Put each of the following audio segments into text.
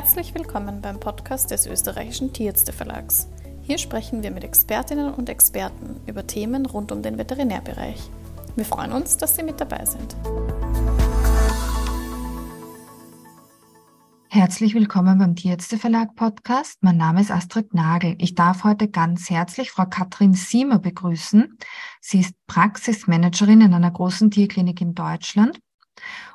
Herzlich willkommen beim Podcast des österreichischen Tierärzte Verlags. Hier sprechen wir mit Expertinnen und Experten über Themen rund um den Veterinärbereich. Wir freuen uns, dass Sie mit dabei sind. Herzlich willkommen beim Tierärzte Verlag Podcast. Mein Name ist Astrid Nagel. Ich darf heute ganz herzlich Frau Katrin Siemer begrüßen. Sie ist Praxismanagerin in einer großen Tierklinik in Deutschland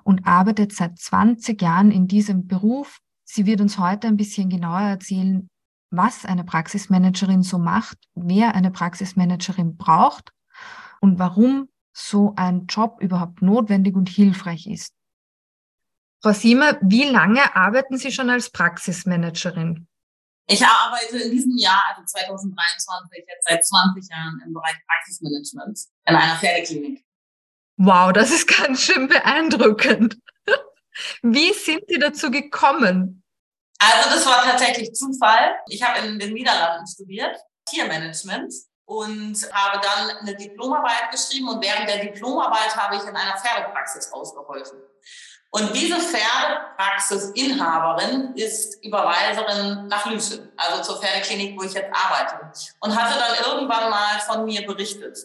und arbeitet seit 20 Jahren in diesem Beruf Sie wird uns heute ein bisschen genauer erzählen, was eine Praxismanagerin so macht, wer eine Praxismanagerin braucht und warum so ein Job überhaupt notwendig und hilfreich ist. Frau Siemer, wie lange arbeiten Sie schon als Praxismanagerin? Ich arbeite in diesem Jahr, also 2023, jetzt seit 20 Jahren im Bereich Praxismanagement in einer Pferdeklinik. Wow, das ist ganz schön beeindruckend. Wie sind Sie dazu gekommen? Also das war tatsächlich Zufall. Ich habe in den Niederlanden studiert, Tiermanagement und habe dann eine Diplomarbeit geschrieben und während der Diplomarbeit habe ich in einer Pferdepraxis ausgeholfen. Und diese Pferdepraxisinhaberin ist Überweiserin nach Lüsche, also zur Pferdeklinik, wo ich jetzt arbeite. Und hatte dann irgendwann mal von mir berichtet.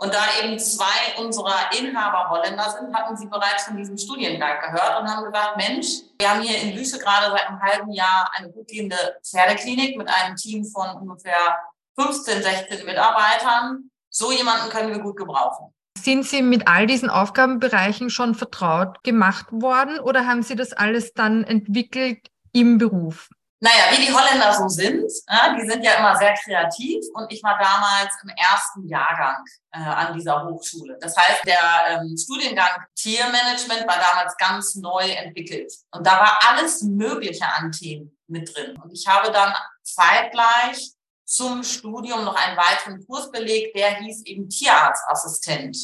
Und da eben zwei unserer Inhaber Holländer sind, hatten sie bereits von diesem Studiengang gehört und haben gesagt, Mensch, wir haben hier in Lüse gerade seit einem halben Jahr eine gut gehende Pferdeklinik mit einem Team von ungefähr 15, 16 Mitarbeitern. So jemanden können wir gut gebrauchen. Sind Sie mit all diesen Aufgabenbereichen schon vertraut gemacht worden oder haben Sie das alles dann entwickelt im Beruf? Naja, wie die Holländer so sind, ja, die sind ja immer sehr kreativ und ich war damals im ersten Jahrgang äh, an dieser Hochschule. Das heißt, der ähm, Studiengang Tiermanagement war damals ganz neu entwickelt und da war alles Mögliche an Themen mit drin. Und ich habe dann zeitgleich zum Studium noch einen weiteren Kurs belegt, der hieß eben Tierarztassistent.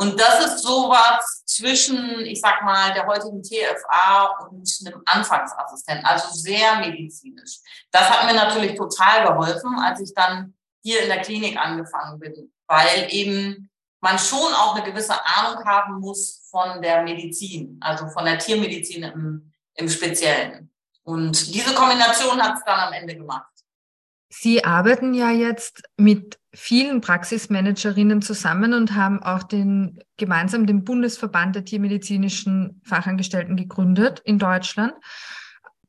Und das ist sowas zwischen, ich sag mal, der heutigen TFA und einem Anfangsassistenten, also sehr medizinisch. Das hat mir natürlich total geholfen, als ich dann hier in der Klinik angefangen bin, weil eben man schon auch eine gewisse Ahnung haben muss von der Medizin, also von der Tiermedizin im, im Speziellen. Und diese Kombination hat es dann am Ende gemacht. Sie arbeiten ja jetzt mit vielen Praxismanagerinnen zusammen und haben auch den, gemeinsam den Bundesverband der tiermedizinischen Fachangestellten gegründet in Deutschland.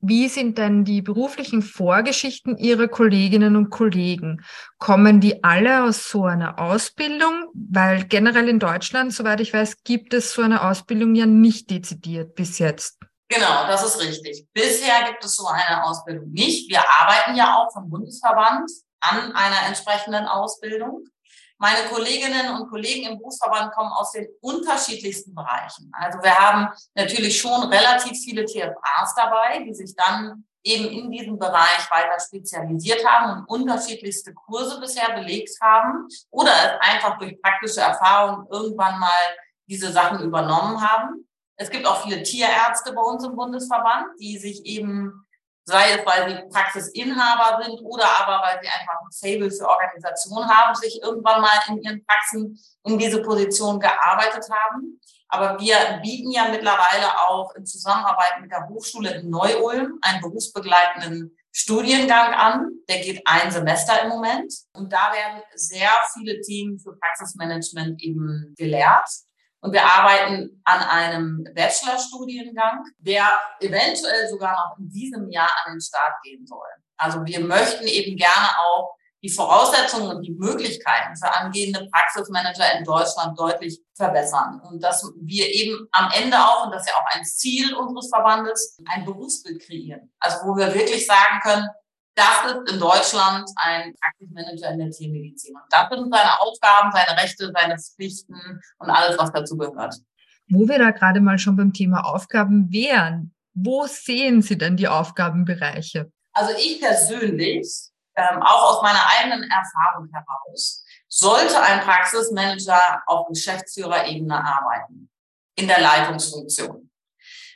Wie sind denn die beruflichen Vorgeschichten Ihrer Kolleginnen und Kollegen? Kommen die alle aus so einer Ausbildung? Weil generell in Deutschland, soweit ich weiß, gibt es so eine Ausbildung ja nicht dezidiert bis jetzt. Genau, das ist richtig. Bisher gibt es so eine Ausbildung nicht. Wir arbeiten ja auch vom Bundesverband an einer entsprechenden Ausbildung. Meine Kolleginnen und Kollegen im Berufsverband kommen aus den unterschiedlichsten Bereichen. Also wir haben natürlich schon relativ viele TFAs dabei, die sich dann eben in diesem Bereich weiter spezialisiert haben und unterschiedlichste Kurse bisher belegt haben oder es einfach durch praktische Erfahrung irgendwann mal diese Sachen übernommen haben. Es gibt auch viele Tierärzte bei uns im Bundesverband, die sich eben sei es, weil sie Praxisinhaber sind oder aber weil sie einfach ein Fable für Organisation haben, sich irgendwann mal in ihren Praxen in diese Position gearbeitet haben. Aber wir bieten ja mittlerweile auch in Zusammenarbeit mit der Hochschule in Neu-Ulm einen berufsbegleitenden Studiengang an. Der geht ein Semester im Moment. Und da werden sehr viele Themen für Praxismanagement eben gelehrt. Und wir arbeiten an einem Bachelorstudiengang, der eventuell sogar noch in diesem Jahr an den Start gehen soll. Also wir möchten eben gerne auch die Voraussetzungen und die Möglichkeiten für angehende Praxismanager in Deutschland deutlich verbessern. Und dass wir eben am Ende auch, und das ist ja auch ein Ziel unseres Verbandes, ein Berufsbild kreieren. Also wo wir wirklich sagen können, das ist in Deutschland ein Praxismanager in der Tiermedizin. Und das sind seine Aufgaben, seine Rechte, seine Pflichten und alles, was dazu gehört. Wo wir da gerade mal schon beim Thema Aufgaben wären, wo sehen Sie denn die Aufgabenbereiche? Also ich persönlich, ähm, auch aus meiner eigenen Erfahrung heraus, sollte ein Praxismanager auf Geschäftsführerebene arbeiten, in der Leitungsfunktion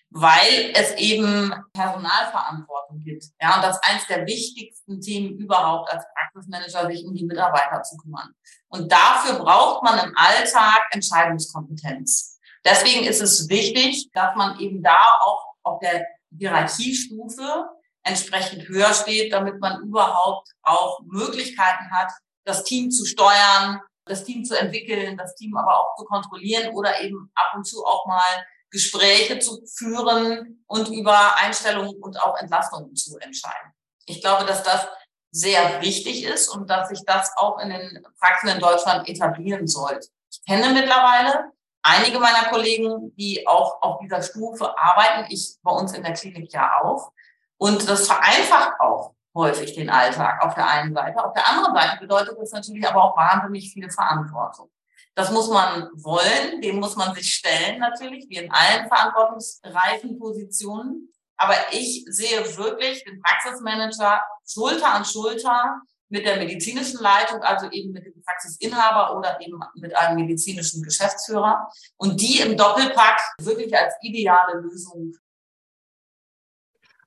weil es eben Personalverantwortung gibt. Ja, und das ist eines der wichtigsten Themen überhaupt als Praxismanager, sich um die Mitarbeiter zu kümmern. Und dafür braucht man im Alltag Entscheidungskompetenz. Deswegen ist es wichtig, dass man eben da auch auf der Hierarchiestufe entsprechend höher steht, damit man überhaupt auch Möglichkeiten hat, das Team zu steuern, das Team zu entwickeln, das Team aber auch zu kontrollieren oder eben ab und zu auch mal Gespräche zu führen und über Einstellungen und auch Entlastungen zu entscheiden. Ich glaube, dass das sehr wichtig ist und dass sich das auch in den Praxen in Deutschland etablieren sollte. Ich kenne mittlerweile einige meiner Kollegen, die auch auf dieser Stufe arbeiten. Ich bei uns in der Klinik ja auch. Und das vereinfacht auch häufig den Alltag auf der einen Seite. Auf der anderen Seite bedeutet das natürlich aber auch wahnsinnig viel Verantwortung. Das muss man wollen, dem muss man sich stellen natürlich, wie in allen verantwortungsreichen Positionen. Aber ich sehe wirklich den Praxismanager Schulter an Schulter mit der medizinischen Leitung, also eben mit dem Praxisinhaber oder eben mit einem medizinischen Geschäftsführer und die im Doppelpack wirklich als ideale Lösung.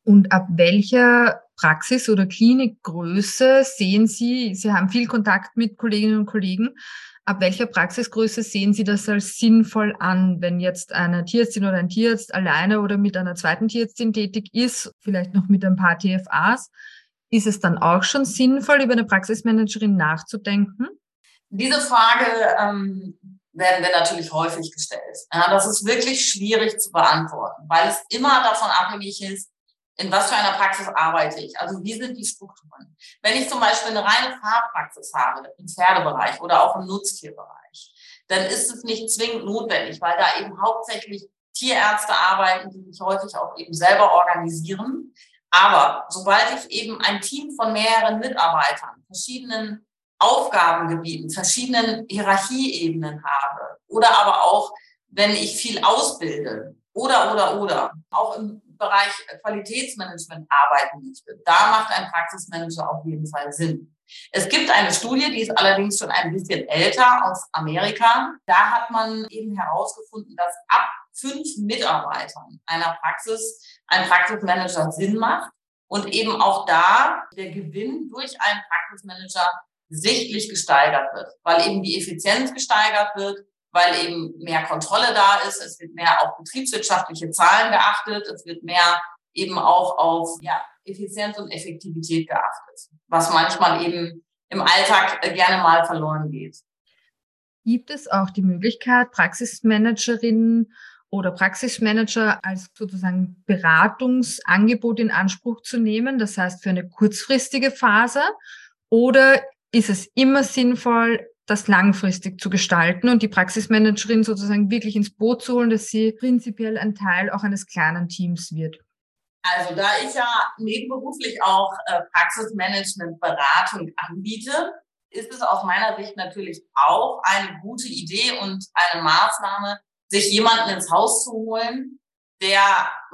Und ab welcher Praxis- oder Klinikgröße sehen Sie, Sie haben viel Kontakt mit Kolleginnen und Kollegen, ab welcher Praxisgröße sehen Sie das als sinnvoll an, wenn jetzt eine Tierärztin oder ein Tierarzt alleine oder mit einer zweiten Tierärztin tätig ist, vielleicht noch mit ein paar TFAs? Ist es dann auch schon sinnvoll, über eine Praxismanagerin nachzudenken? Diese Frage ähm, werden wir natürlich häufig gestellt. Ja, das ist wirklich schwierig zu beantworten, weil es immer davon abhängig ist, in was für einer Praxis arbeite ich? Also wie sind die Strukturen? Wenn ich zum Beispiel eine reine Fahrpraxis habe, im Pferdebereich oder auch im Nutztierbereich, dann ist es nicht zwingend notwendig, weil da eben hauptsächlich Tierärzte arbeiten, die sich häufig auch eben selber organisieren. Aber sobald ich eben ein Team von mehreren Mitarbeitern, verschiedenen Aufgabengebieten, verschiedenen Hierarchieebenen habe oder aber auch, wenn ich viel ausbilde oder, oder, oder, auch im Bereich Qualitätsmanagement arbeiten möchte, da macht ein Praxismanager auf jeden Fall Sinn. Es gibt eine Studie, die ist allerdings schon ein bisschen älter aus Amerika. Da hat man eben herausgefunden, dass ab fünf Mitarbeitern einer Praxis ein Praxismanager Sinn macht und eben auch da der Gewinn durch einen Praxismanager sichtlich gesteigert wird, weil eben die Effizienz gesteigert wird weil eben mehr Kontrolle da ist, es wird mehr auf betriebswirtschaftliche Zahlen geachtet, es wird mehr eben auch auf ja, Effizienz und Effektivität geachtet, was manchmal eben im Alltag gerne mal verloren geht. Gibt es auch die Möglichkeit, Praxismanagerinnen oder Praxismanager als sozusagen Beratungsangebot in Anspruch zu nehmen, das heißt für eine kurzfristige Phase? Oder ist es immer sinnvoll, das langfristig zu gestalten und die Praxismanagerin sozusagen wirklich ins Boot zu holen, dass sie prinzipiell ein Teil auch eines kleinen Teams wird? Also da ich ja nebenberuflich auch äh, Praxismanagement-Beratung anbiete, ist es aus meiner Sicht natürlich auch eine gute Idee und eine Maßnahme, sich jemanden ins Haus zu holen, der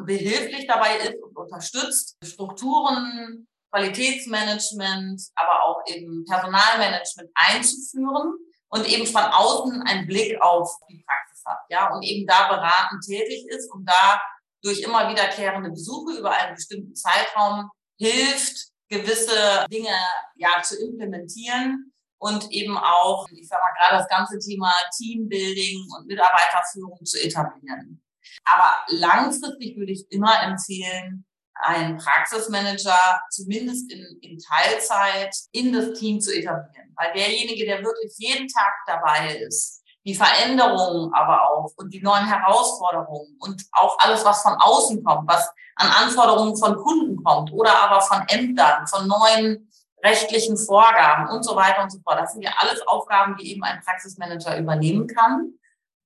behilflich dabei ist und unterstützt, Strukturen Qualitätsmanagement, aber auch eben Personalmanagement einzuführen und eben von außen einen Blick auf die Praxis hat, ja, und eben da beratend tätig ist und da durch immer wiederkehrende Besuche über einen bestimmten Zeitraum hilft, gewisse Dinge ja zu implementieren und eben auch, ich sag mal, gerade das ganze Thema Teambuilding und Mitarbeiterführung zu etablieren. Aber langfristig würde ich immer empfehlen, einen Praxismanager zumindest in, in Teilzeit in das Team zu etablieren. Weil derjenige, der wirklich jeden Tag dabei ist, die Veränderungen aber auch und die neuen Herausforderungen und auch alles, was von außen kommt, was an Anforderungen von Kunden kommt oder aber von Ämtern, von neuen rechtlichen Vorgaben und so weiter und so fort. Das sind ja alles Aufgaben, die eben ein Praxismanager übernehmen kann.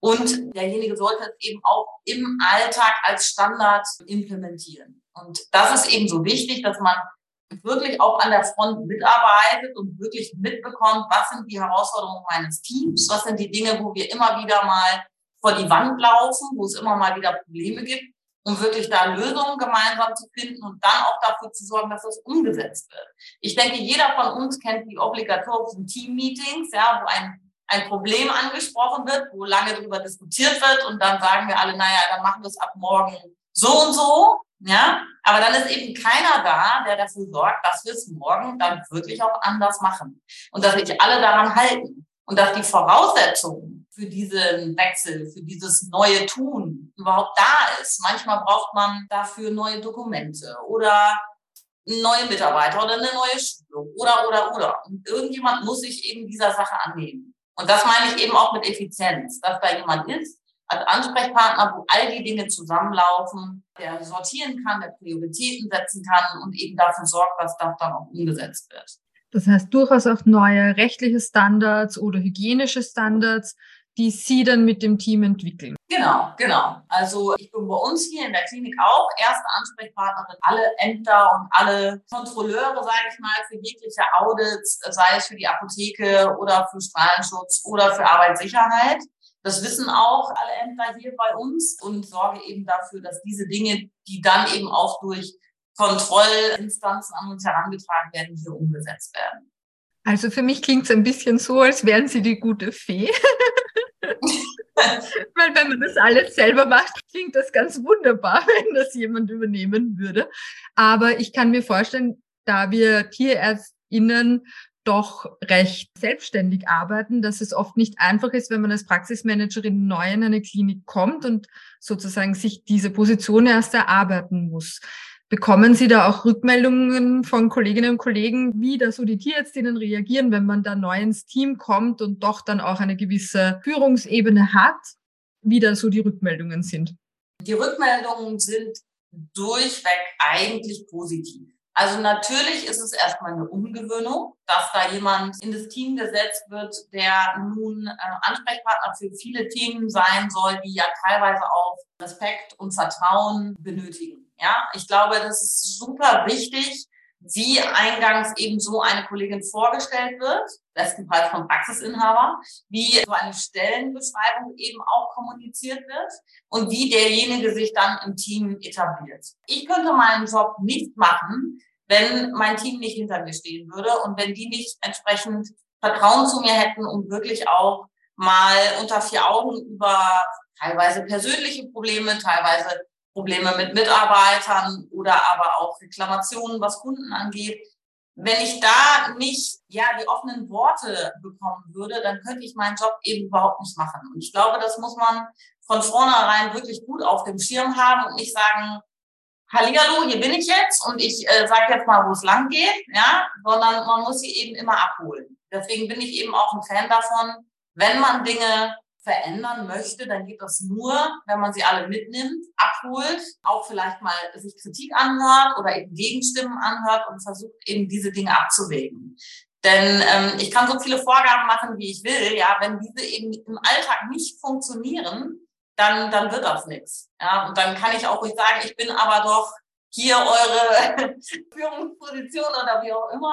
Und derjenige sollte es eben auch im Alltag als Standard implementieren. Und das ist eben so wichtig, dass man wirklich auch an der Front mitarbeitet und wirklich mitbekommt, was sind die Herausforderungen meines Teams, was sind die Dinge, wo wir immer wieder mal vor die Wand laufen, wo es immer mal wieder Probleme gibt, um wirklich da Lösungen gemeinsam zu finden und dann auch dafür zu sorgen, dass das umgesetzt wird. Ich denke, jeder von uns kennt die obligatorischen Team-Meetings, ja, wo ein, ein Problem angesprochen wird, wo lange darüber diskutiert wird und dann sagen wir alle, naja, dann machen wir es ab morgen so und so. Ja, aber dann ist eben keiner da, der dafür sorgt, dass wir es morgen dann wirklich auch anders machen und dass sich alle daran halten und dass die Voraussetzungen für diesen Wechsel, für dieses neue Tun überhaupt da ist. Manchmal braucht man dafür neue Dokumente oder neue Mitarbeiter oder eine neue Schulung oder, oder, oder. Und irgendjemand muss sich eben dieser Sache annehmen. Und das meine ich eben auch mit Effizienz, dass da jemand ist, als Ansprechpartner, wo all die Dinge zusammenlaufen, der sortieren kann, der Prioritäten setzen kann und eben dafür sorgt, dass das dann auch umgesetzt wird. Das heißt durchaus auch neue rechtliche Standards oder hygienische Standards, die Sie dann mit dem Team entwickeln. Genau, genau. Also ich bin bei uns hier in der Klinik auch erste Ansprechpartnerin. Alle Ämter und alle Kontrolleure, sage ich mal, für jegliche Audits, sei es für die Apotheke oder für Strahlenschutz oder für Arbeitssicherheit. Das wissen auch alle Ämter hier bei uns und sorge eben dafür, dass diese Dinge, die dann eben auch durch Kontrollinstanzen an uns herangetragen werden, hier umgesetzt werden. Also für mich klingt es ein bisschen so, als wären Sie die gute Fee. Weil wenn man das alles selber macht, klingt das ganz wunderbar, wenn das jemand übernehmen würde. Aber ich kann mir vorstellen, da wir TierärztInnen doch recht selbstständig arbeiten, dass es oft nicht einfach ist, wenn man als Praxismanagerin neu in eine Klinik kommt und sozusagen sich diese Position erst erarbeiten muss. Bekommen Sie da auch Rückmeldungen von Kolleginnen und Kollegen, wie da so die Tierärztinnen reagieren, wenn man da neu ins Team kommt und doch dann auch eine gewisse Führungsebene hat, wie da so die Rückmeldungen sind? Die Rückmeldungen sind durchweg eigentlich positiv. Also natürlich ist es erstmal eine Umgewöhnung, dass da jemand in das Team gesetzt wird, der nun äh, Ansprechpartner für viele Themen sein soll, die ja teilweise auch Respekt und Vertrauen benötigen. Ja, ich glaube, das ist super wichtig, wie eingangs eben so eine Kollegin vorgestellt wird, bestenfalls vom Praxisinhaber, wie so eine Stellenbeschreibung eben auch kommuniziert wird und wie derjenige sich dann im Team etabliert. Ich könnte meinen Job nicht machen, wenn mein Team nicht hinter mir stehen würde und wenn die nicht entsprechend Vertrauen zu mir hätten, um wirklich auch mal unter vier Augen über teilweise persönliche Probleme, teilweise Probleme mit Mitarbeitern oder aber auch Reklamationen, was Kunden angeht. Wenn ich da nicht ja die offenen Worte bekommen würde, dann könnte ich meinen Job eben überhaupt nicht machen. Und ich glaube, das muss man von vornherein wirklich gut auf dem Schirm haben und nicht sagen, Hallihallo, hier bin ich jetzt und ich äh, sage jetzt mal, wo es lang geht, ja, sondern man muss sie eben immer abholen. Deswegen bin ich eben auch ein Fan davon, wenn man Dinge verändern möchte, dann geht das nur, wenn man sie alle mitnimmt, abholt, auch vielleicht mal sich Kritik anhört oder eben Gegenstimmen anhört und versucht eben diese Dinge abzuwägen. Denn ähm, ich kann so viele Vorgaben machen, wie ich will, ja, wenn diese eben im Alltag nicht funktionieren, dann, dann wird das nichts. Ja, und dann kann ich auch ruhig sagen, ich bin aber doch hier eure Führungsposition oder wie auch immer,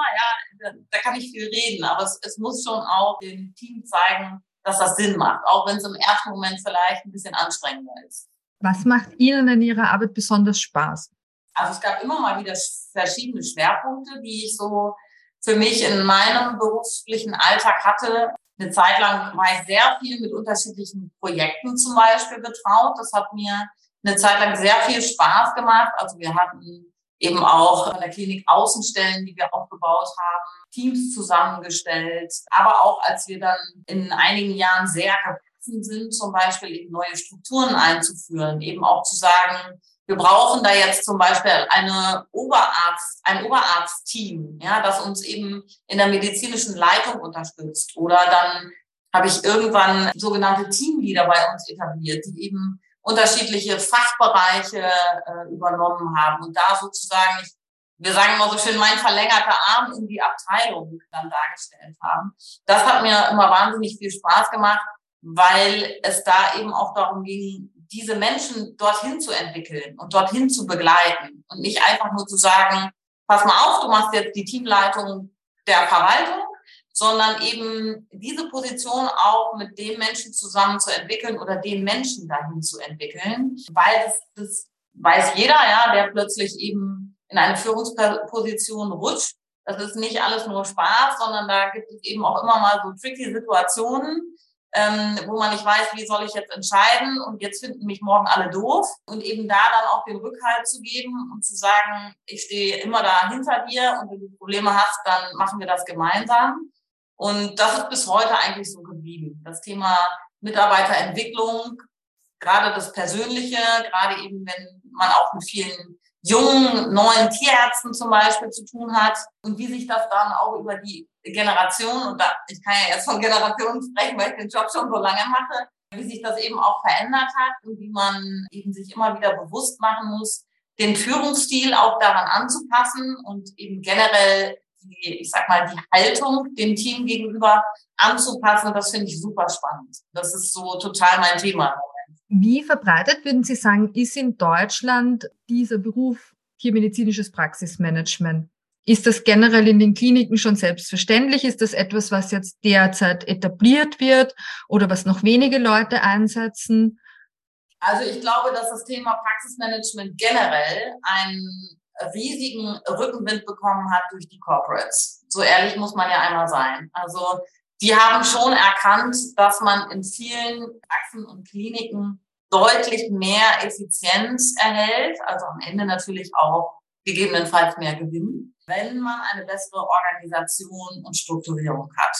ja, da, kann ich viel reden, aber es, es muss schon auch dem Team zeigen, dass das Sinn macht, auch wenn es im ersten Moment vielleicht ein bisschen anstrengender ist. Was macht Ihnen in Ihrer Arbeit besonders Spaß? Also es gab immer mal wieder verschiedene Schwerpunkte, die ich so für mich in meinem beruflichen Alltag hatte. Eine Zeit lang war ich sehr viel mit unterschiedlichen Projekten zum Beispiel betraut. Das hat mir eine Zeit lang sehr viel Spaß gemacht. Also wir hatten eben auch in der Klinik Außenstellen, die wir aufgebaut haben, Teams zusammengestellt. Aber auch als wir dann in einigen Jahren sehr gewachsen sind, zum Beispiel eben neue Strukturen einzuführen, eben auch zu sagen, wir brauchen da jetzt zum Beispiel eine Oberarzt, ein Oberarztteam, ja, das uns eben in der medizinischen Leitung unterstützt. Oder dann habe ich irgendwann sogenannte Teamleader bei uns etabliert, die eben unterschiedliche Fachbereiche äh, übernommen haben und da sozusagen, ich, wir sagen immer so schön, mein verlängerter Arm in die Abteilung dann dargestellt haben. Das hat mir immer wahnsinnig viel Spaß gemacht, weil es da eben auch darum ging, diese Menschen dorthin zu entwickeln und dorthin zu begleiten und nicht einfach nur zu sagen, pass mal auf, du machst jetzt die Teamleitung der Verwaltung sondern eben diese Position auch mit den Menschen zusammen zu entwickeln oder den Menschen dahin zu entwickeln, weil das, das weiß jeder, ja, der plötzlich eben in eine Führungsposition rutscht. Das ist nicht alles nur Spaß, sondern da gibt es eben auch immer mal so tricky Situationen, ähm, wo man nicht weiß, wie soll ich jetzt entscheiden und jetzt finden mich morgen alle doof und eben da dann auch den Rückhalt zu geben und zu sagen, ich stehe immer da hinter dir und wenn du Probleme hast, dann machen wir das gemeinsam. Und das ist bis heute eigentlich so geblieben. Das Thema Mitarbeiterentwicklung, gerade das Persönliche, gerade eben wenn man auch mit vielen jungen, neuen Tierärzten zum Beispiel zu tun hat und wie sich das dann auch über die Generation, und da, ich kann ja jetzt von Generationen sprechen, weil ich den Job schon so lange mache, wie sich das eben auch verändert hat und wie man eben sich immer wieder bewusst machen muss, den Führungsstil auch daran anzupassen und eben generell die, ich sag mal, die Haltung dem Team gegenüber anzupassen. Das finde ich super spannend. Das ist so total mein Thema. Wie verbreitet, würden Sie sagen, ist in Deutschland dieser Beruf tiermedizinisches Praxismanagement? Ist das generell in den Kliniken schon selbstverständlich? Ist das etwas, was jetzt derzeit etabliert wird oder was noch wenige Leute einsetzen? Also ich glaube, dass das Thema Praxismanagement generell einen riesigen Rückenwind bekommen hat durch die Corporates. So ehrlich muss man ja einmal sein. Also die haben schon erkannt, dass man in vielen Praxen und Kliniken deutlich mehr Effizienz erhält, also am Ende natürlich auch gegebenenfalls mehr Gewinn, wenn man eine bessere Organisation und Strukturierung hat.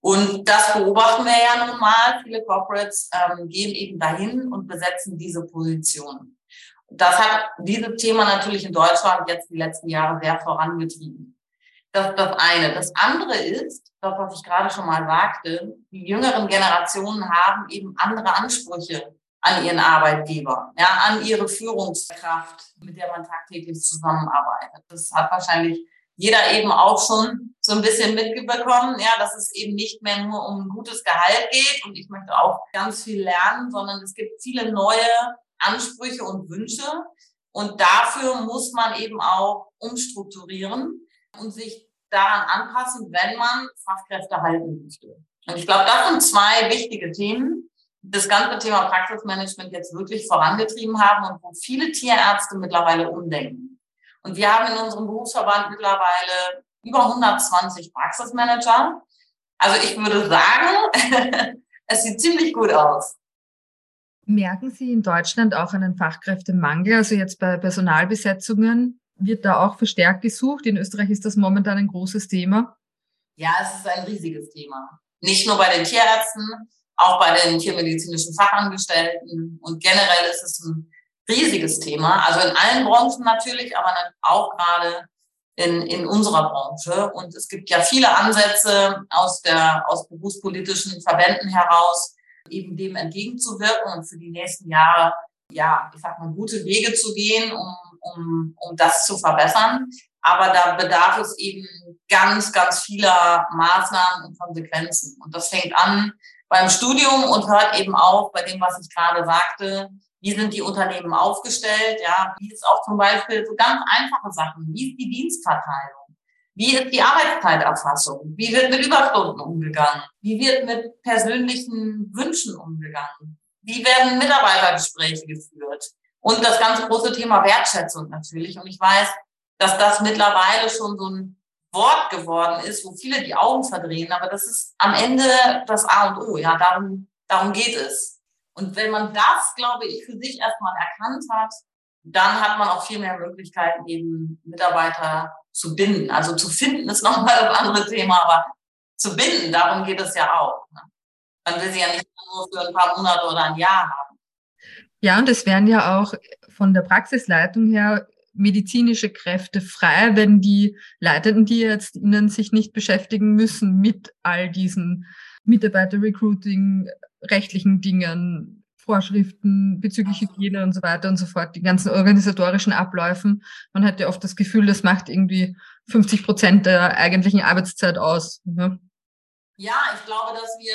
Und das beobachten wir ja nun mal. Viele Corporates ähm, gehen eben dahin und besetzen diese Positionen. Das hat dieses Thema natürlich in Deutschland jetzt die letzten Jahre sehr vorangetrieben. Das ist das eine. Das andere ist, das, was ich gerade schon mal sagte, die jüngeren Generationen haben eben andere Ansprüche an ihren Arbeitgeber, ja, an ihre Führungskraft, mit der man tagtäglich zusammenarbeitet. Das hat wahrscheinlich jeder eben auch schon so ein bisschen mitbekommen, ja, dass es eben nicht mehr nur um ein gutes Gehalt geht und ich möchte auch ganz viel lernen, sondern es gibt viele neue Ansprüche und Wünsche und dafür muss man eben auch umstrukturieren und sich daran anpassen, wenn man Fachkräfte halten möchte. Und ich glaube, das sind zwei wichtige Themen, das ganze Thema Praxismanagement jetzt wirklich vorangetrieben haben und wo viele Tierärzte mittlerweile umdenken. Und wir haben in unserem Berufsverband mittlerweile über 120 Praxismanager. Also ich würde sagen, es sieht ziemlich gut aus. Merken Sie in Deutschland auch einen Fachkräftemangel? Also jetzt bei Personalbesetzungen wird da auch verstärkt gesucht. In Österreich ist das momentan ein großes Thema. Ja, es ist ein riesiges Thema. Nicht nur bei den Tierärzten, auch bei den tiermedizinischen Fachangestellten. Und generell ist es ein riesiges Thema. Also in allen Branchen natürlich, aber auch gerade in, in unserer Branche. Und es gibt ja viele Ansätze aus der, aus berufspolitischen Verbänden heraus, eben dem entgegenzuwirken und für die nächsten Jahre, ja, ich sag mal, gute Wege zu gehen, um, um, um das zu verbessern. Aber da bedarf es eben ganz, ganz vieler Maßnahmen und Konsequenzen. Und das fängt an beim Studium und hört eben auf bei dem, was ich gerade sagte, wie sind die Unternehmen aufgestellt? Ja, wie ist auch zum Beispiel so ganz einfache Sachen. Wie ist die Dienstverteilung? Wie ist die Arbeitszeiterfassung? Wie wird mit Überstunden umgegangen? Wie wird mit persönlichen Wünschen umgegangen? Wie werden Mitarbeitergespräche geführt? Und das ganz große Thema Wertschätzung natürlich. Und ich weiß, dass das mittlerweile schon so ein Wort geworden ist, wo viele die Augen verdrehen. Aber das ist am Ende das A und O. Ja, darum, darum geht es. Und wenn man das, glaube ich, für sich erstmal erkannt hat, dann hat man auch viel mehr Möglichkeiten, eben Mitarbeiter zu binden. Also zu finden ist nochmal das andere Thema, aber zu binden, darum geht es ja auch. Ne? Man will sie ja nicht nur für ein paar Monate oder ein Jahr haben. Ja, und es wären ja auch von der Praxisleitung her medizinische Kräfte frei, wenn die Leitenden, die jetzt ihnen sich nicht beschäftigen müssen mit all diesen Mitarbeiter-Recruiting, rechtlichen Dingen, Vorschriften bezüglich Hygiene und so weiter und so fort, die ganzen organisatorischen Abläufen. Man hat ja oft das Gefühl, das macht irgendwie 50 Prozent der eigentlichen Arbeitszeit aus. Ne? Ja, ich glaube, dass wir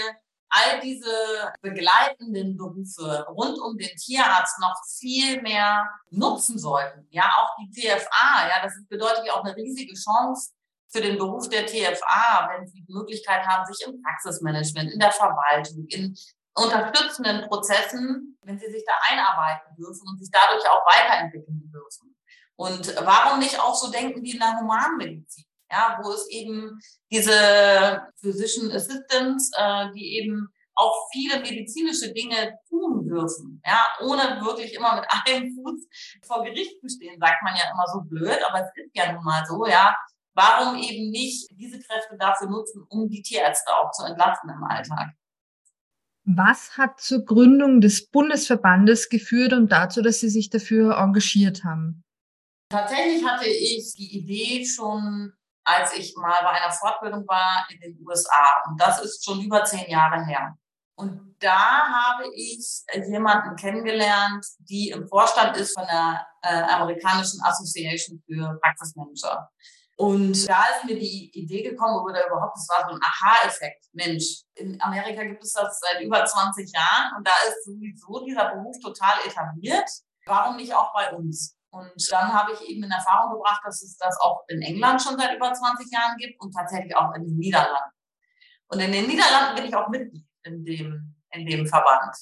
all diese begleitenden Berufe rund um den Tierarzt noch viel mehr nutzen sollten. Ja, auch die TFA, ja, das bedeutet ja auch eine riesige Chance für den Beruf der TFA, wenn sie die Möglichkeit haben, sich im Praxismanagement, in der Verwaltung, in unterstützenden Prozessen, wenn sie sich da einarbeiten dürfen und sich dadurch auch weiterentwickeln dürfen. Und warum nicht auch so denken wie in der Humanmedizin, ja, wo es eben diese Physician Assistants, äh, die eben auch viele medizinische Dinge tun dürfen, ja, ohne wirklich immer mit einem Fuß vor Gericht zu stehen, sagt man ja immer so blöd, aber es ist ja nun mal so, ja. Warum eben nicht diese Kräfte dafür nutzen, um die Tierärzte auch zu entlasten im Alltag? Was hat zur Gründung des Bundesverbandes geführt und dazu, dass Sie sich dafür engagiert haben? Tatsächlich hatte ich die Idee schon, als ich mal bei einer Fortbildung war in den USA. Und das ist schon über zehn Jahre her. Und da habe ich jemanden kennengelernt, die im Vorstand ist von der äh, amerikanischen Association für Praxismanager. Und da ist mir die Idee gekommen, oder überhaupt, das war so ein Aha-Effekt. Mensch, in Amerika gibt es das seit über 20 Jahren und da ist sowieso dieser Beruf total etabliert. Warum nicht auch bei uns? Und dann habe ich eben in Erfahrung gebracht, dass es das auch in England schon seit über 20 Jahren gibt und tatsächlich auch in den Niederlanden. Und in den Niederlanden bin ich auch Mitglied in dem, in dem Verband.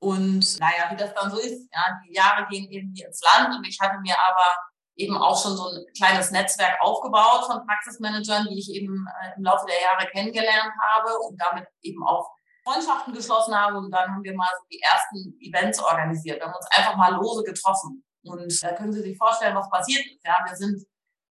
Und naja, wie das dann so ist, ja, die Jahre gehen irgendwie ins Land und ich hatte mir aber eben auch schon so ein kleines Netzwerk aufgebaut von Praxismanagern, die ich eben äh, im Laufe der Jahre kennengelernt habe und damit eben auch Freundschaften geschlossen habe. Und dann haben wir mal so die ersten Events organisiert. Wir haben uns einfach mal lose getroffen. Und da können Sie sich vorstellen, was passiert ist. Ja, wir sind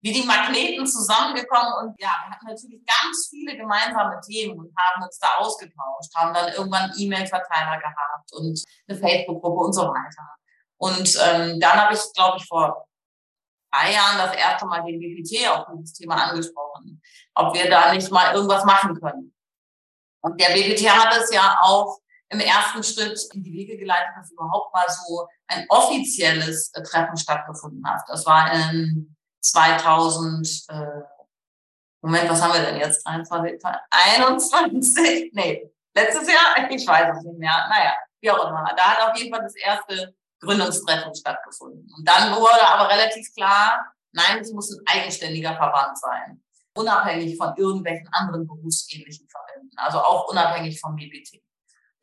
wie die Magneten zusammengekommen und ja, wir hatten natürlich ganz viele gemeinsame Themen und haben uns da ausgetauscht, haben dann irgendwann E-Mail-Verteiler gehabt und eine Facebook-Gruppe und so weiter. Und ähm, dann habe ich, glaube ich, vor drei Jahren das erste Mal den BPT auf dieses Thema angesprochen, ob wir da nicht mal irgendwas machen können. Und der BPT hat es ja auch im ersten Schritt in die Wege geleitet, dass überhaupt mal so ein offizielles Treffen stattgefunden hat. Das war in 2000, äh, Moment, was haben wir denn jetzt? 23, 21? Nee, letztes Jahr? Ich weiß es nicht mehr. Naja, wie auch immer. Da hat auf jeden Fall das erste Gründungstreffen stattgefunden. Und dann wurde aber relativ klar, nein, es muss ein eigenständiger Verband sein. Unabhängig von irgendwelchen anderen berufsähnlichen Verbänden. Also auch unabhängig vom BBT.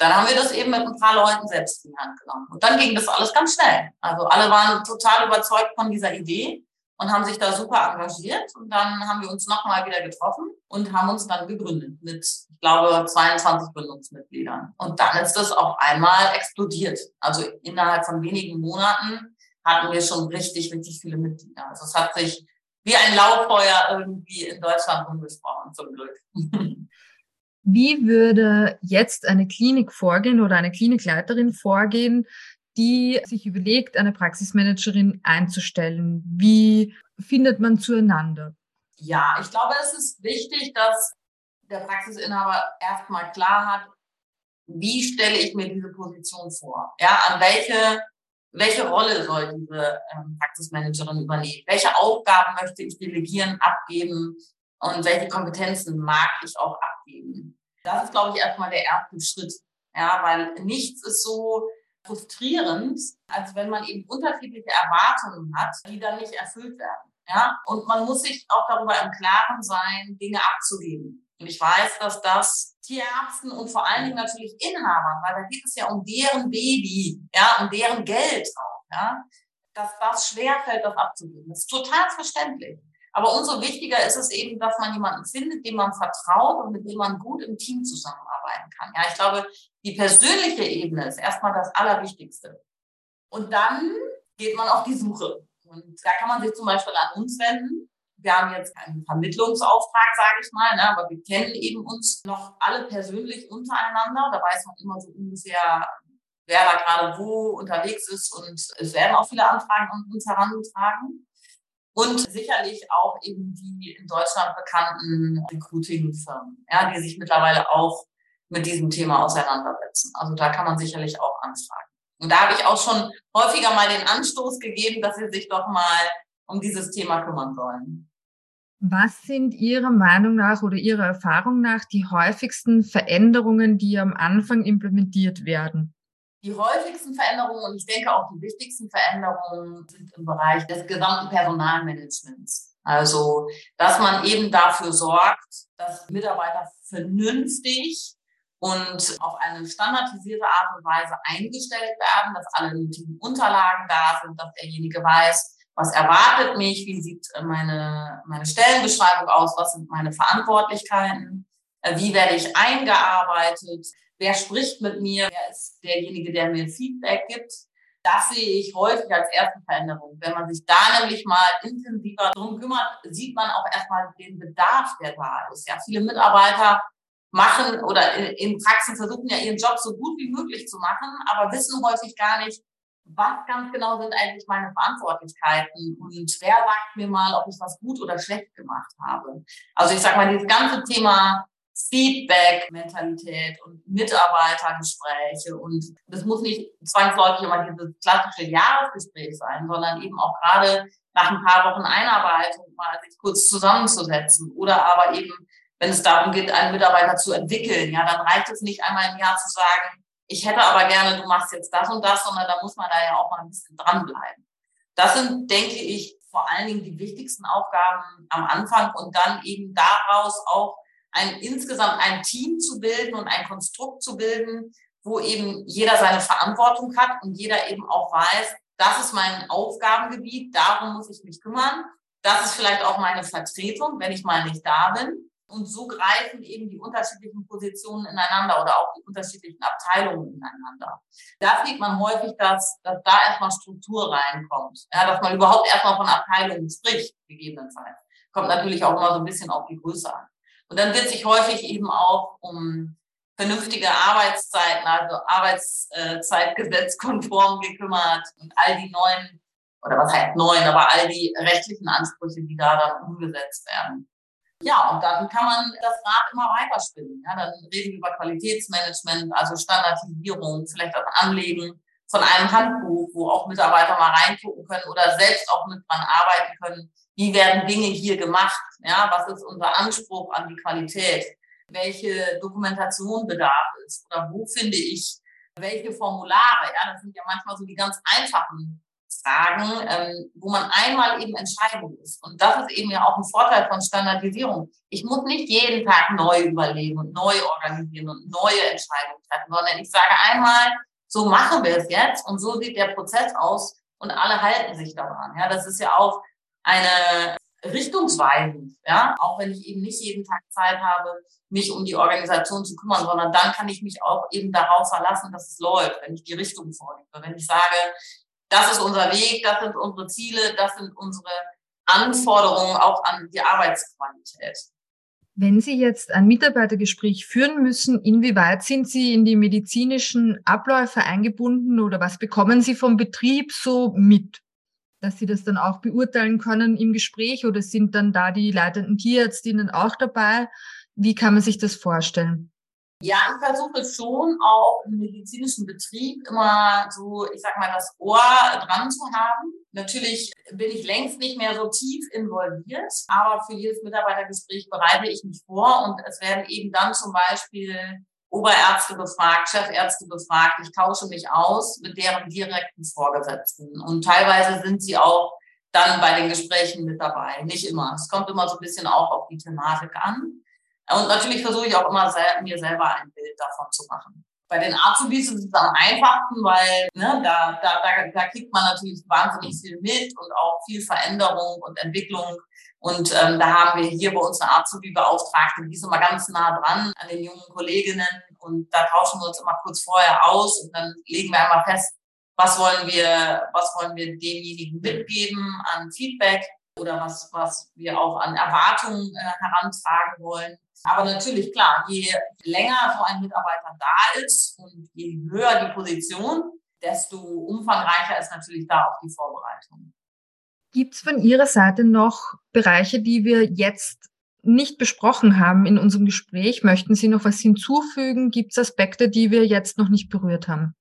Dann haben wir das eben mit ein paar Leuten selbst in die Hand genommen. Und dann ging das alles ganz schnell. Also alle waren total überzeugt von dieser Idee und haben sich da super engagiert. Und dann haben wir uns nochmal wieder getroffen und haben uns dann gegründet mit, ich glaube, 22 Gründungsmitgliedern. Und dann ist das auf einmal explodiert. Also innerhalb von wenigen Monaten hatten wir schon richtig, richtig viele Mitglieder. Also es hat sich wie ein Lauffeuer irgendwie in Deutschland umgesprochen, zum Glück. Wie würde jetzt eine Klinik vorgehen oder eine Klinikleiterin vorgehen, die sich überlegt, eine Praxismanagerin einzustellen? Wie findet man zueinander? Ja, ich glaube, es ist wichtig, dass der Praxisinhaber erstmal klar hat, wie stelle ich mir diese Position vor? Ja, an welche, welche Rolle soll diese ähm, Praxismanagerin übernehmen? Welche Aufgaben möchte ich delegieren, abgeben? Und welche Kompetenzen mag ich auch abgeben? Das ist, glaube ich, erstmal der erste Schritt. Ja, weil nichts ist so, frustrierend, als wenn man eben unterschiedliche Erwartungen hat, die dann nicht erfüllt werden. Ja, und man muss sich auch darüber im Klaren sein, Dinge abzugeben. Und ich weiß, dass das Tierärzten und vor allen Dingen natürlich Inhabern, weil da geht es ja um deren Baby, ja, um deren Geld auch, ja, dass das schwerfällt, das abzugeben. Das ist total verständlich. Aber umso wichtiger ist es eben, dass man jemanden findet, dem man vertraut und mit dem man gut im Team zusammenarbeiten kann. Ja, ich glaube, die persönliche Ebene ist erstmal das Allerwichtigste. Und dann geht man auf die Suche. Und da kann man sich zum Beispiel an uns wenden. Wir haben jetzt keinen Vermittlungsauftrag, sage ich mal, ne, aber wir kennen eben uns noch alle persönlich untereinander. Da weiß man immer so ungefähr, wer da gerade wo unterwegs ist. Und es werden auch viele Anfragen an uns herangetragen. Und sicherlich auch eben die in Deutschland bekannten Recruiting-Firmen, ja, die sich mittlerweile auch mit diesem Thema auseinandersetzen. Also da kann man sicherlich auch anfragen. Und da habe ich auch schon häufiger mal den Anstoß gegeben, dass sie sich doch mal um dieses Thema kümmern sollen. Was sind Ihrer Meinung nach oder Ihrer Erfahrung nach die häufigsten Veränderungen, die am Anfang implementiert werden? Die häufigsten Veränderungen und ich denke auch die wichtigsten Veränderungen sind im Bereich des gesamten Personalmanagements. Also, dass man eben dafür sorgt, dass Mitarbeiter vernünftig und auf eine standardisierte Art und Weise eingestellt werden, dass alle nötigen Unterlagen da sind, dass derjenige weiß, was erwartet mich, wie sieht meine, meine Stellenbeschreibung aus, was sind meine Verantwortlichkeiten, wie werde ich eingearbeitet, wer spricht mit mir, wer ist derjenige, der mir Feedback gibt. Das sehe ich häufig als erste Veränderung. Wenn man sich da nämlich mal intensiver drum kümmert, sieht man auch erstmal den Bedarf, der da ist. Ja, viele Mitarbeiter machen oder in, in Praxen versuchen ja ihren Job so gut wie möglich zu machen, aber wissen häufig gar nicht, was ganz genau sind eigentlich meine Verantwortlichkeiten und wer sagt mir mal, ob ich was gut oder schlecht gemacht habe. Also ich sage mal, dieses ganze Thema Feedback-Mentalität und Mitarbeitergespräche und das muss nicht zwangsläufig immer dieses klassische Jahresgespräch sein, sondern eben auch gerade nach ein paar Wochen Einarbeitung mal sich kurz zusammenzusetzen oder aber eben, wenn es darum geht, einen Mitarbeiter zu entwickeln, ja, dann reicht es nicht einmal im Jahr zu sagen, ich hätte aber gerne, du machst jetzt das und das, sondern da muss man da ja auch mal ein bisschen dranbleiben. Das sind, denke ich, vor allen Dingen die wichtigsten Aufgaben am Anfang und dann eben daraus auch ein, insgesamt ein Team zu bilden und ein Konstrukt zu bilden, wo eben jeder seine Verantwortung hat und jeder eben auch weiß, das ist mein Aufgabengebiet, darum muss ich mich kümmern. Das ist vielleicht auch meine Vertretung, wenn ich mal nicht da bin. Und so greifen eben die unterschiedlichen Positionen ineinander oder auch die unterschiedlichen Abteilungen ineinander. Da sieht man häufig, dass, dass da erstmal Struktur reinkommt. Ja, dass man überhaupt erstmal von Abteilungen spricht, gegebenenfalls. Kommt natürlich auch immer so ein bisschen auf die Größe an. Und dann wird sich häufig eben auch um vernünftige Arbeitszeiten, also Arbeitszeitgesetzkonform gekümmert und all die neuen, oder was heißt neuen, aber all die rechtlichen Ansprüche, die da dann umgesetzt werden. Ja, und dann kann man das Rad immer weiterspinnen. Ja, dann reden wir über Qualitätsmanagement, also Standardisierung, vielleicht auch Anlegen von einem Handbuch, wo auch Mitarbeiter mal reingucken können oder selbst auch mit dran arbeiten können. Wie werden Dinge hier gemacht? Ja, was ist unser Anspruch an die Qualität? Welche Dokumentation bedarf es? Oder wo finde ich welche Formulare? Ja, das sind ja manchmal so die ganz einfachen Fragen, ähm, wo man einmal eben entscheiden muss. Und das ist eben ja auch ein Vorteil von Standardisierung. Ich muss nicht jeden Tag neu überlegen und neu organisieren und neue Entscheidungen treffen, sondern ich sage einmal, so machen wir es jetzt und so sieht der Prozess aus und alle halten sich daran. Ja, das ist ja auch eine richtungsweisend, ja, auch wenn ich eben nicht jeden Tag Zeit habe, mich um die Organisation zu kümmern, sondern dann kann ich mich auch eben darauf verlassen, dass es läuft, wenn ich die Richtung vorgebe. Wenn ich sage, das ist unser Weg, das sind unsere Ziele, das sind unsere Anforderungen auch an die Arbeitsqualität. Wenn Sie jetzt ein Mitarbeitergespräch führen müssen, inwieweit sind Sie in die medizinischen Abläufe eingebunden oder was bekommen Sie vom Betrieb so mit? Dass Sie das dann auch beurteilen können im Gespräch oder sind dann da die leitenden Tierärztinnen auch dabei? Wie kann man sich das vorstellen? Ja, ich versuche schon auch im medizinischen Betrieb immer so, ich sag mal, das Ohr dran zu haben. Natürlich bin ich längst nicht mehr so tief involviert, aber für jedes Mitarbeitergespräch bereite ich mich vor und es werden eben dann zum Beispiel Oberärzte befragt, Chefärzte befragt. Ich tausche mich aus mit deren direkten Vorgesetzten und teilweise sind sie auch dann bei den Gesprächen mit dabei. Nicht immer. Es kommt immer so ein bisschen auch auf die Thematik an. Und natürlich versuche ich auch immer mir selber ein Bild davon zu machen. Bei den Azubis ist es am einfachsten, weil ne, da, da, da, da kriegt man natürlich wahnsinnig viel mit und auch viel Veränderung und Entwicklung. Und ähm, da haben wir hier bei uns eine Azubi-Beauftragte, die ist immer ganz nah dran an den jungen Kolleginnen und da tauschen wir uns immer kurz vorher aus und dann legen wir einmal fest, was wollen wir, was wollen wir demjenigen mitgeben an Feedback oder was, was wir auch an Erwartungen äh, herantragen wollen. Aber natürlich, klar, je länger so ein Mitarbeiter da ist und je höher die Position, desto umfangreicher ist natürlich da auch die Vorbereitung. Gibt es von Ihrer Seite noch Bereiche, die wir jetzt nicht besprochen haben in unserem Gespräch? Möchten Sie noch was hinzufügen? Gibt es Aspekte, die wir jetzt noch nicht berührt haben?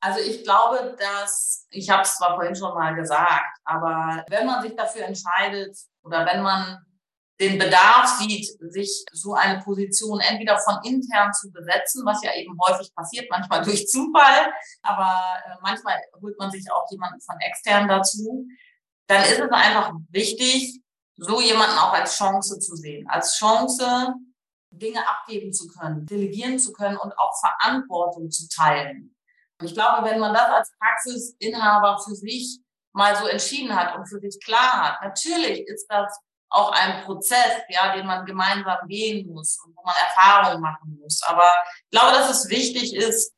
Also ich glaube, dass, ich habe es zwar vorhin schon mal gesagt, aber wenn man sich dafür entscheidet oder wenn man den Bedarf sieht, sich so eine Position entweder von intern zu besetzen, was ja eben häufig passiert, manchmal durch Zufall, aber äh, manchmal holt man sich auch jemanden von extern dazu, dann ist es einfach wichtig, so jemanden auch als Chance zu sehen, als Chance, Dinge abgeben zu können, delegieren zu können und auch Verantwortung zu teilen. Und ich glaube, wenn man das als Praxisinhaber für sich mal so entschieden hat und für sich klar hat, natürlich ist das auch ein Prozess, ja, den man gemeinsam gehen muss und wo man Erfahrungen machen muss. Aber ich glaube, dass es wichtig ist,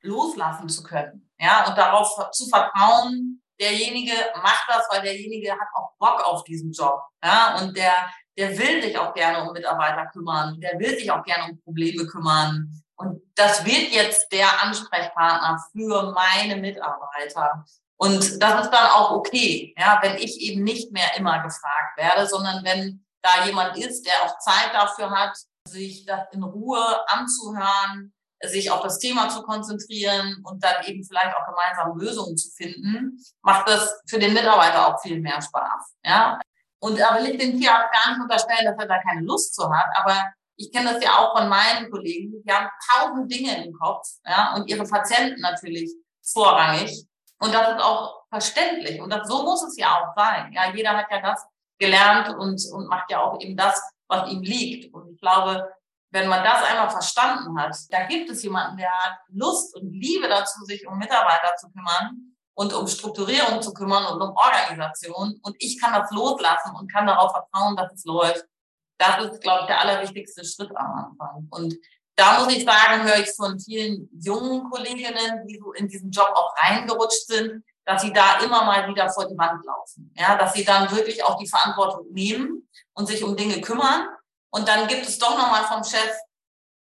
loslassen zu können, ja, und darauf zu vertrauen, derjenige macht das, weil derjenige hat auch Bock auf diesen Job, ja, und der, der will sich auch gerne um Mitarbeiter kümmern, der will sich auch gerne um Probleme kümmern. Und das wird jetzt der Ansprechpartner für meine Mitarbeiter. Und das ist dann auch okay, ja, wenn ich eben nicht mehr immer gefragt werde, sondern wenn da jemand ist, der auch Zeit dafür hat, sich das in Ruhe anzuhören, sich auf das Thema zu konzentrieren und dann eben vielleicht auch gemeinsam Lösungen zu finden, macht das für den Mitarbeiter auch viel mehr Spaß. Ja? Und da will ich den Tierarzt gar nicht unterstellen, dass er da keine Lust zu hat, aber ich kenne das ja auch von meinen Kollegen, die haben tausend Dinge im Kopf ja, und ihre Patienten natürlich vorrangig. Und das ist auch verständlich. Und das, so muss es ja auch sein. Ja, jeder hat ja das gelernt und, und macht ja auch eben das, was ihm liegt. Und ich glaube, wenn man das einmal verstanden hat, da gibt es jemanden, der hat Lust und Liebe dazu, sich um Mitarbeiter zu kümmern und um Strukturierung zu kümmern und um Organisation. Und ich kann das loslassen und kann darauf vertrauen, dass es läuft. Das ist, glaube ich, der allerwichtigste Schritt am Anfang. Und da muss ich sagen, höre ich von vielen jungen Kolleginnen, die so in diesen Job auch reingerutscht sind, dass sie da immer mal wieder vor die Wand laufen. Ja, dass sie dann wirklich auch die Verantwortung nehmen und sich um Dinge kümmern und dann gibt es doch nochmal vom Chef,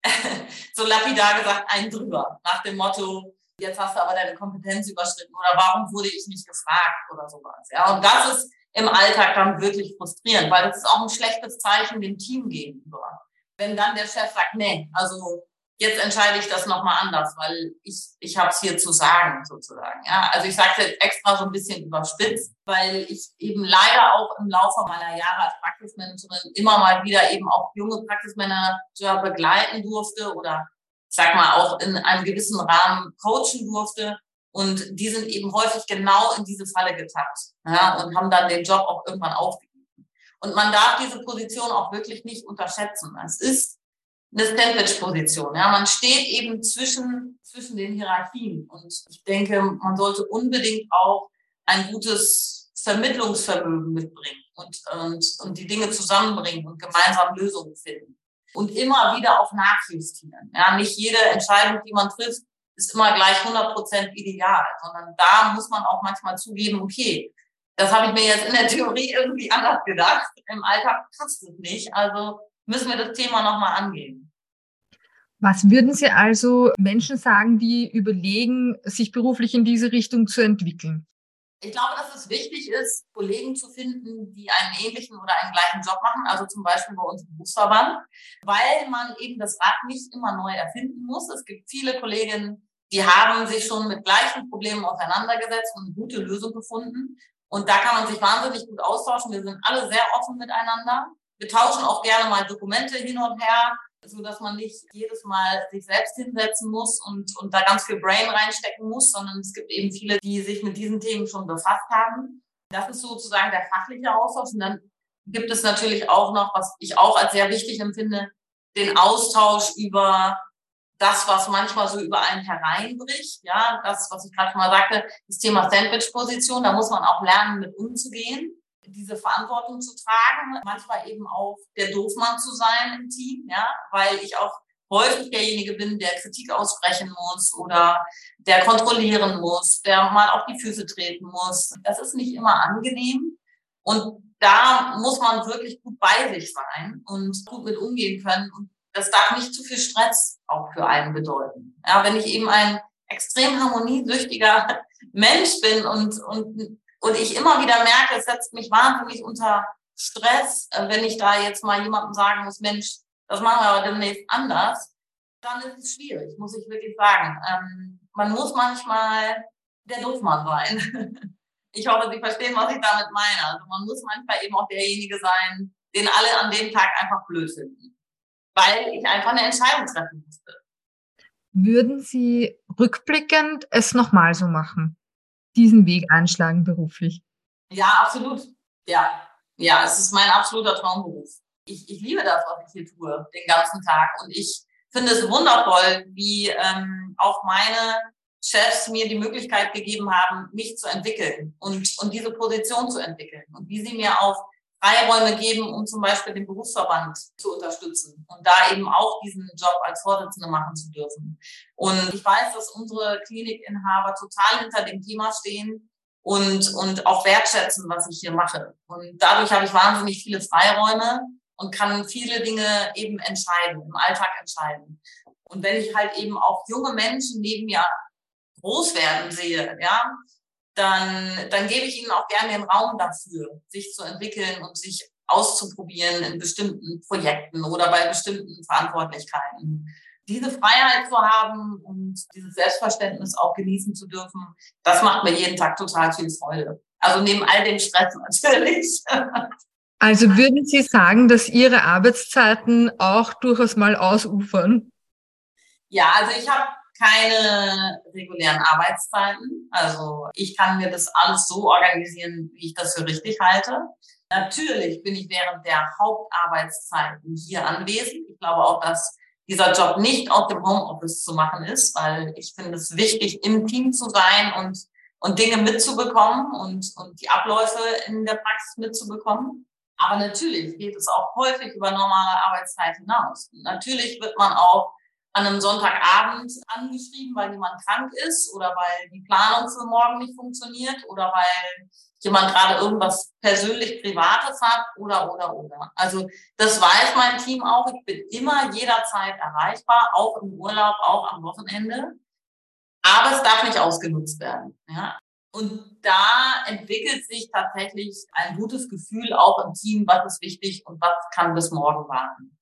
so lapidar gesagt, einen drüber. Nach dem Motto, jetzt hast du aber deine Kompetenz überschritten oder warum wurde ich nicht gefragt oder sowas. Ja, und das ist im Alltag dann wirklich frustrierend, weil das ist auch ein schlechtes Zeichen dem Team gegenüber. Wenn dann der Chef sagt, nee, also jetzt entscheide ich das nochmal anders, weil ich, ich habe es hier zu sagen, sozusagen. Ja, also ich sage es jetzt extra so ein bisschen überspitzt, weil ich eben leider auch im Laufe meiner Jahre als Praxismanagerin immer mal wieder eben auch junge Praxismanager begleiten durfte oder sag mal auch in einem gewissen Rahmen coachen durfte. Und die sind eben häufig genau in diese Falle getappt ja, und haben dann den Job auch irgendwann aufgegeben. Und man darf diese Position auch wirklich nicht unterschätzen. Es ist eine Sandwich-Position. Ja, man steht eben zwischen, zwischen den Hierarchien. Und ich denke, man sollte unbedingt auch ein gutes Vermittlungsvermögen mitbringen und, und, und die Dinge zusammenbringen und gemeinsam Lösungen finden. Und immer wieder auch nachjustieren. Ja, nicht jede Entscheidung, die man trifft, ist immer gleich 100 Prozent ideal, sondern da muss man auch manchmal zugeben, okay, das habe ich mir jetzt in der Theorie irgendwie anders gedacht. Im Alltag passt es nicht. Also müssen wir das Thema nochmal angehen. Was würden Sie also Menschen sagen, die überlegen, sich beruflich in diese Richtung zu entwickeln? Ich glaube, dass es wichtig ist, Kollegen zu finden, die einen ähnlichen oder einen gleichen Job machen, also zum Beispiel bei uns im Berufsverband, weil man eben das Rad nicht immer neu erfinden muss. Es gibt viele Kolleginnen, die haben sich schon mit gleichen Problemen auseinandergesetzt und eine gute Lösung gefunden. Und da kann man sich wahnsinnig gut austauschen. Wir sind alle sehr offen miteinander. Wir tauschen auch gerne mal Dokumente hin und her, so dass man nicht jedes Mal sich selbst hinsetzen muss und, und da ganz viel Brain reinstecken muss, sondern es gibt eben viele, die sich mit diesen Themen schon befasst haben. Das ist sozusagen der fachliche Austausch. Und dann gibt es natürlich auch noch, was ich auch als sehr wichtig empfinde, den Austausch über das, was manchmal so über einen hereinbricht. Ja, das, was ich gerade schon mal sagte, das Thema Sandwich-Position, da muss man auch lernen, mit umzugehen diese Verantwortung zu tragen, manchmal eben auch der Doofmann zu sein im Team, ja, weil ich auch häufig derjenige bin, der Kritik aussprechen muss oder der kontrollieren muss, der mal auf die Füße treten muss. Das ist nicht immer angenehm und da muss man wirklich gut bei sich sein und gut mit umgehen können und das darf nicht zu viel Stress auch für einen bedeuten. Ja, wenn ich eben ein extrem harmoniesüchtiger Mensch bin und, und und ich immer wieder merke, es setzt mich wahnsinnig unter Stress, äh, wenn ich da jetzt mal jemandem sagen muss, Mensch, das machen wir aber demnächst anders, dann ist es schwierig, muss ich wirklich sagen. Ähm, man muss manchmal der Doofmann sein. ich hoffe, Sie verstehen, was ich damit meine. Also man muss manchmal eben auch derjenige sein, den alle an dem Tag einfach blöd finden, weil ich einfach eine Entscheidung treffen musste. Würden Sie rückblickend es nochmal so machen? diesen Weg einschlagen beruflich? Ja, absolut. Ja, ja, es ist mein absoluter Traumberuf. Ich, ich liebe das, was ich hier tue, den ganzen Tag. Und ich finde es wundervoll, wie ähm, auch meine Chefs mir die Möglichkeit gegeben haben, mich zu entwickeln und, und diese Position zu entwickeln. Und wie sie mir auch Freiräume geben, um zum Beispiel den Berufsverband zu unterstützen und da eben auch diesen Job als Vorsitzende machen zu dürfen. Und ich weiß, dass unsere Klinikinhaber total hinter dem Thema stehen und, und auch wertschätzen, was ich hier mache. Und dadurch habe ich wahnsinnig viele Freiräume und kann viele Dinge eben entscheiden, im Alltag entscheiden. Und wenn ich halt eben auch junge Menschen neben mir groß werden sehe, ja, dann, dann gebe ich ihnen auch gerne den Raum dafür, sich zu entwickeln und sich auszuprobieren in bestimmten Projekten oder bei bestimmten Verantwortlichkeiten. Diese Freiheit zu haben und dieses Selbstverständnis auch genießen zu dürfen, das macht mir jeden Tag total viel Freude. Also neben all dem Stress natürlich. Also würden Sie sagen, dass Ihre Arbeitszeiten auch durchaus mal ausufern? Ja, also ich habe keine regulären Arbeitszeiten. Also ich kann mir das alles so organisieren, wie ich das für richtig halte. Natürlich bin ich während der Hauptarbeitszeiten hier anwesend. Ich glaube auch, dass dieser Job nicht aus dem Homeoffice zu machen ist, weil ich finde es wichtig, im Team zu sein und, und Dinge mitzubekommen und, und die Abläufe in der Praxis mitzubekommen. Aber natürlich geht es auch häufig über normale Arbeitszeit hinaus. natürlich wird man auch an einem Sonntagabend angeschrieben, weil jemand krank ist oder weil die Planung für morgen nicht funktioniert oder weil jemand gerade irgendwas persönlich Privates hat oder, oder, oder. Also das weiß mein Team auch. Ich bin immer jederzeit erreichbar, auch im Urlaub, auch am Wochenende. Aber es darf nicht ausgenutzt werden. Ja? Und da entwickelt sich tatsächlich ein gutes Gefühl auch im Team, was ist wichtig und was kann bis morgen warten.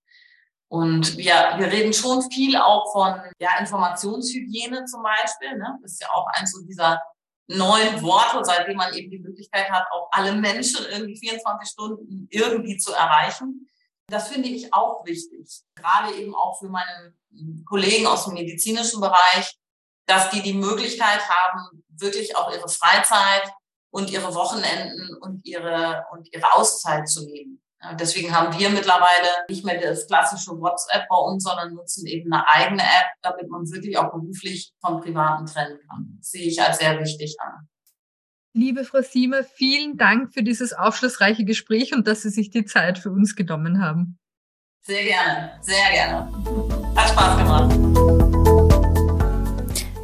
Und wir, wir reden schon viel auch von ja, Informationshygiene zum Beispiel. Ne? Das ist ja auch eins so dieser neuen Worte, seitdem man eben die Möglichkeit hat, auch alle Menschen irgendwie 24 Stunden irgendwie zu erreichen. Das finde ich auch wichtig. Gerade eben auch für meine Kollegen aus dem medizinischen Bereich, dass die die Möglichkeit haben, wirklich auch ihre Freizeit und ihre Wochenenden und ihre, und ihre Auszeit zu nehmen. Deswegen haben wir mittlerweile nicht mehr das klassische WhatsApp bei uns, sondern nutzen eben eine eigene App, damit man wirklich auch beruflich vom Privaten trennen kann. Das sehe ich als sehr wichtig an. Liebe Frau Siemer, vielen Dank für dieses aufschlussreiche Gespräch und dass Sie sich die Zeit für uns genommen haben. Sehr gerne, sehr gerne. Hat Spaß gemacht.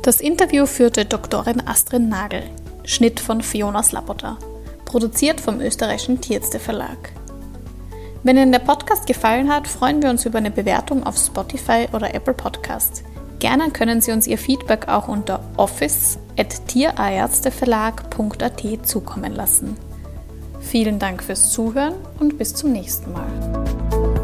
Das Interview führte Doktorin Astrid Nagel, Schnitt von Fiona Slapota, produziert vom österreichischen Tierärzte Verlag. Wenn Ihnen der Podcast gefallen hat, freuen wir uns über eine Bewertung auf Spotify oder Apple Podcast. Gerne können Sie uns Ihr Feedback auch unter office.tierärzteverlag.at zukommen lassen. Vielen Dank fürs Zuhören und bis zum nächsten Mal.